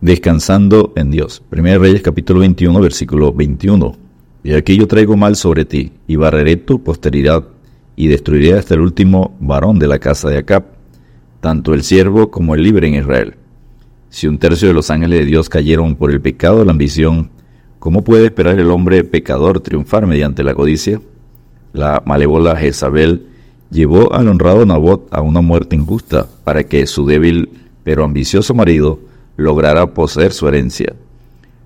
Descansando en Dios. 1 Reyes capítulo 21, versículo 21. Y aquí yo traigo mal sobre ti, y barreré tu posteridad, y destruiré hasta el último varón de la casa de Acab, tanto el siervo como el libre en Israel. Si un tercio de los ángeles de Dios cayeron por el pecado de la ambición, ¿cómo puede esperar el hombre pecador triunfar mediante la codicia? La malévola Jezabel llevó al honrado Nabot a una muerte injusta para que su débil pero ambicioso marido logrará poseer su herencia.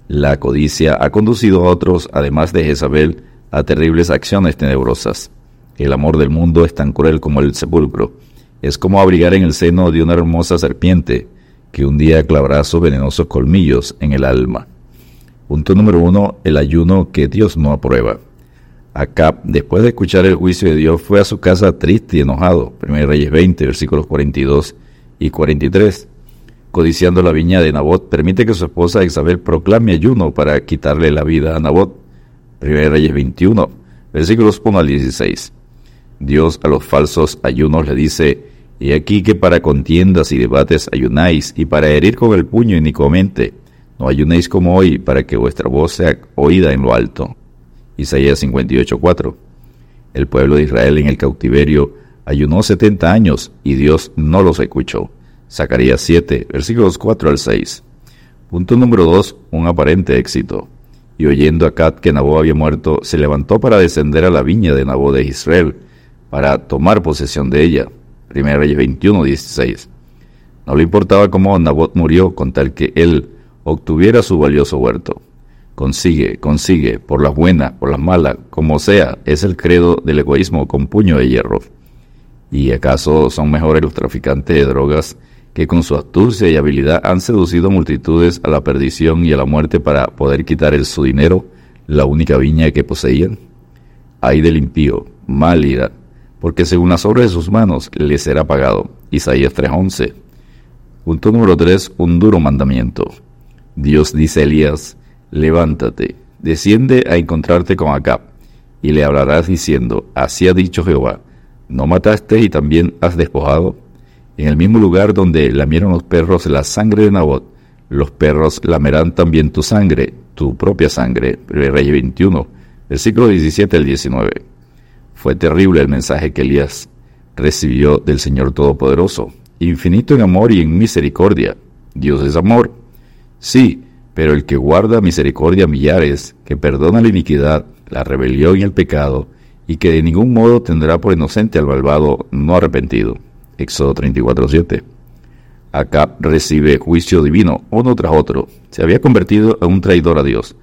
La codicia ha conducido a otros, además de Jezabel, a terribles acciones tenebrosas. El amor del mundo es tan cruel como el sepulcro. Es como abrigar en el seno de una hermosa serpiente que un día clavará sus venenosos colmillos en el alma. Punto número uno, el ayuno que Dios no aprueba. Acab, después de escuchar el juicio de Dios, fue a su casa triste y enojado. 1 Reyes 20, versículos 42 y 43 codiciando la viña de Nabot, permite que su esposa Isabel proclame ayuno para quitarle la vida a Nabot. 1 Reyes 21, versículos 1 al 16. Dios a los falsos ayunos le dice, y aquí que para contiendas y debates ayunáis, y para herir con el puño inicuamente, no ayunéis como hoy, para que vuestra voz sea oída en lo alto. Isaías 58, 4. El pueblo de Israel en el cautiverio ayunó setenta años, y Dios no los escuchó. Zacarías 7, versículos 4 al 6. Punto número 2. Un aparente éxito. Y oyendo a Cat que Nabó había muerto, se levantó para descender a la viña de Nabó de Israel, para tomar posesión de ella. 1 Reyes 21, 16. No le importaba cómo Nabot murió con tal que él obtuviera su valioso huerto. Consigue, consigue, por las buenas, por las malas, como sea, es el credo del egoísmo con puño de hierro. ¿Y acaso son mejores los traficantes de drogas que con su astucia y habilidad han seducido multitudes a la perdición y a la muerte para poder quitar el su dinero, la única viña que poseían? Ay del impío, mal irá, porque según las obras de sus manos le será pagado. Isaías 3:11. Punto número 3. Un duro mandamiento. Dios dice a Elías, levántate, desciende a encontrarte con Acab, y le hablarás diciendo, así ha dicho Jehová, ¿no mataste y también has despojado? En el mismo lugar donde lamieron los perros la sangre de Nabot, los perros lamerán también tu sangre, tu propia sangre. Rey 21, versículo 17 al 19. Fue terrible el mensaje que Elías recibió del Señor Todopoderoso, infinito en amor y en misericordia. Dios es amor. Sí, pero el que guarda misericordia a millares, que perdona la iniquidad, la rebelión y el pecado, y que de ningún modo tendrá por inocente al malvado no arrepentido. Éxodo 34:7. Acab recibe juicio divino uno tras otro. Se había convertido en un traidor a Dios,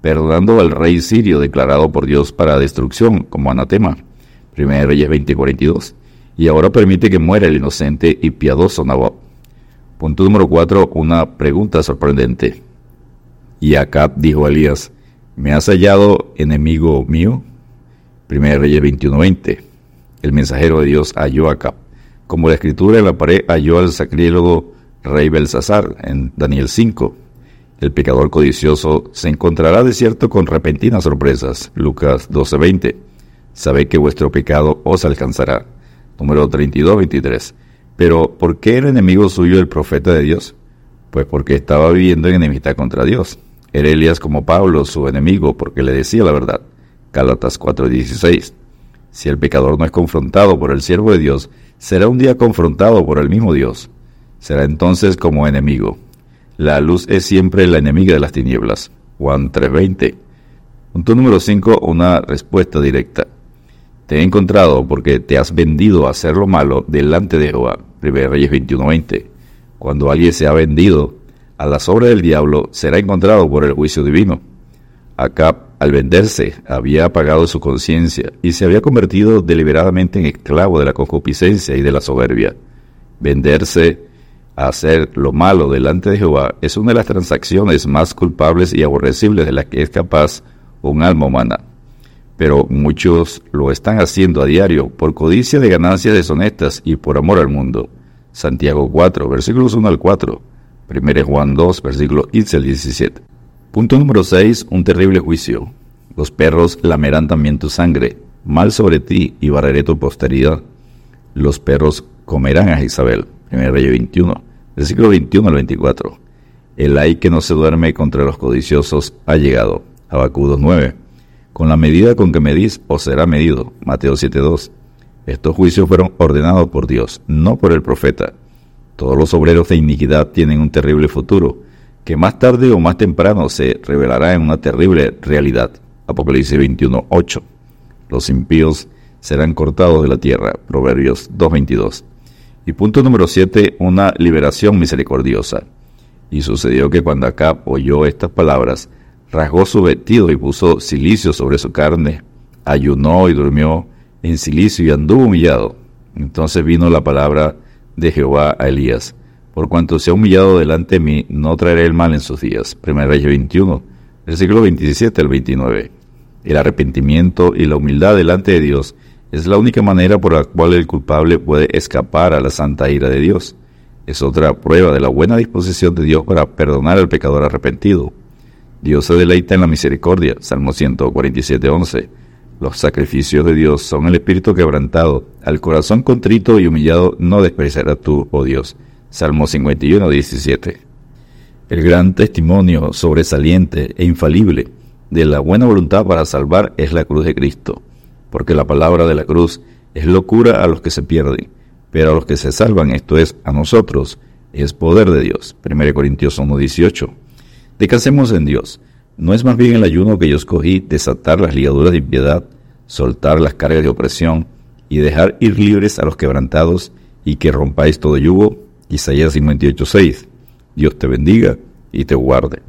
perdonando al rey sirio declarado por Dios para destrucción como anatema. 1 Reyes 20:42. Y ahora permite que muera el inocente y piadoso Nabot. Punto número 4. Una pregunta sorprendente. Y Acab dijo a Elías, ¿me has hallado enemigo mío? 1 Reyes 21:20. El mensajero de Dios halló a Acab como la escritura en la pared halló al sacrílogo rey Belsasar en Daniel 5. El pecador codicioso se encontrará de cierto con repentinas sorpresas. Lucas 12:20. Sabe que vuestro pecado os alcanzará. Número 32-23. Pero, ¿por qué era enemigo suyo el profeta de Dios? Pues porque estaba viviendo en enemistad contra Dios. Era Elías como Pablo, su enemigo, porque le decía la verdad. Gálatas 4:16. Si el pecador no es confrontado por el siervo de Dios, será un día confrontado por el mismo Dios. Será entonces como enemigo. La luz es siempre la enemiga de las tinieblas. Juan 3:20. Punto número 5. Una respuesta directa. Te he encontrado porque te has vendido a hacer lo malo delante de Jehová. 1 Reyes 21:20. Cuando alguien se ha vendido a las obras del diablo, será encontrado por el juicio divino. Acá al venderse, había apagado su conciencia y se había convertido deliberadamente en esclavo de la concupiscencia y de la soberbia. Venderse a hacer lo malo delante de Jehová es una de las transacciones más culpables y aborrecibles de las que es capaz un alma humana. Pero muchos lo están haciendo a diario por codicia de ganancias deshonestas y por amor al mundo. Santiago 4, versículos 1 al 4. 1 Juan 2, versículos 15 al 17. Punto número 6. Un terrible juicio. Los perros lamerán también tu sangre. Mal sobre ti y barreré tu posteridad. Los perros comerán a Isabel. 1 Rey 21. Versículo 21 al 24. El ay que no se duerme contra los codiciosos ha llegado. Habacuc 9. Con la medida con que medís os será medido. Mateo 7.2. Estos juicios fueron ordenados por Dios, no por el profeta. Todos los obreros de iniquidad tienen un terrible futuro, que más tarde o más temprano se revelará en una terrible realidad. Apocalipsis 21.8. Los impíos serán cortados de la tierra. Proverbios 2.22. Y punto número 7, una liberación misericordiosa. Y sucedió que cuando Acab oyó estas palabras, rasgó su vestido y puso silicio sobre su carne, ayunó y durmió en silicio y anduvo humillado. Entonces vino la palabra de Jehová a Elías. Por cuanto se ha humillado delante de mí, no traeré el mal en sus días. 1 Reyes 21, versículo 27 al 29. El arrepentimiento y la humildad delante de Dios es la única manera por la cual el culpable puede escapar a la santa ira de Dios. Es otra prueba de la buena disposición de Dios para perdonar al pecador arrepentido. Dios se deleita en la misericordia. Salmo 147, 11. Los sacrificios de Dios son el espíritu quebrantado. Al corazón contrito y humillado no despreciarás tú, oh Dios. Salmo 51, 17. El gran testimonio sobresaliente e infalible de la buena voluntad para salvar es la cruz de Cristo, porque la palabra de la cruz es locura a los que se pierden, pero a los que se salvan, esto es, a nosotros, es poder de Dios. 1 Corintios 1, 18. Descansemos en Dios ¿No es más bien el ayuno que yo escogí desatar las ligaduras de impiedad, soltar las cargas de opresión y dejar ir libres a los quebrantados y que rompáis todo yugo? Isaías 58:6. Dios te bendiga y te guarde.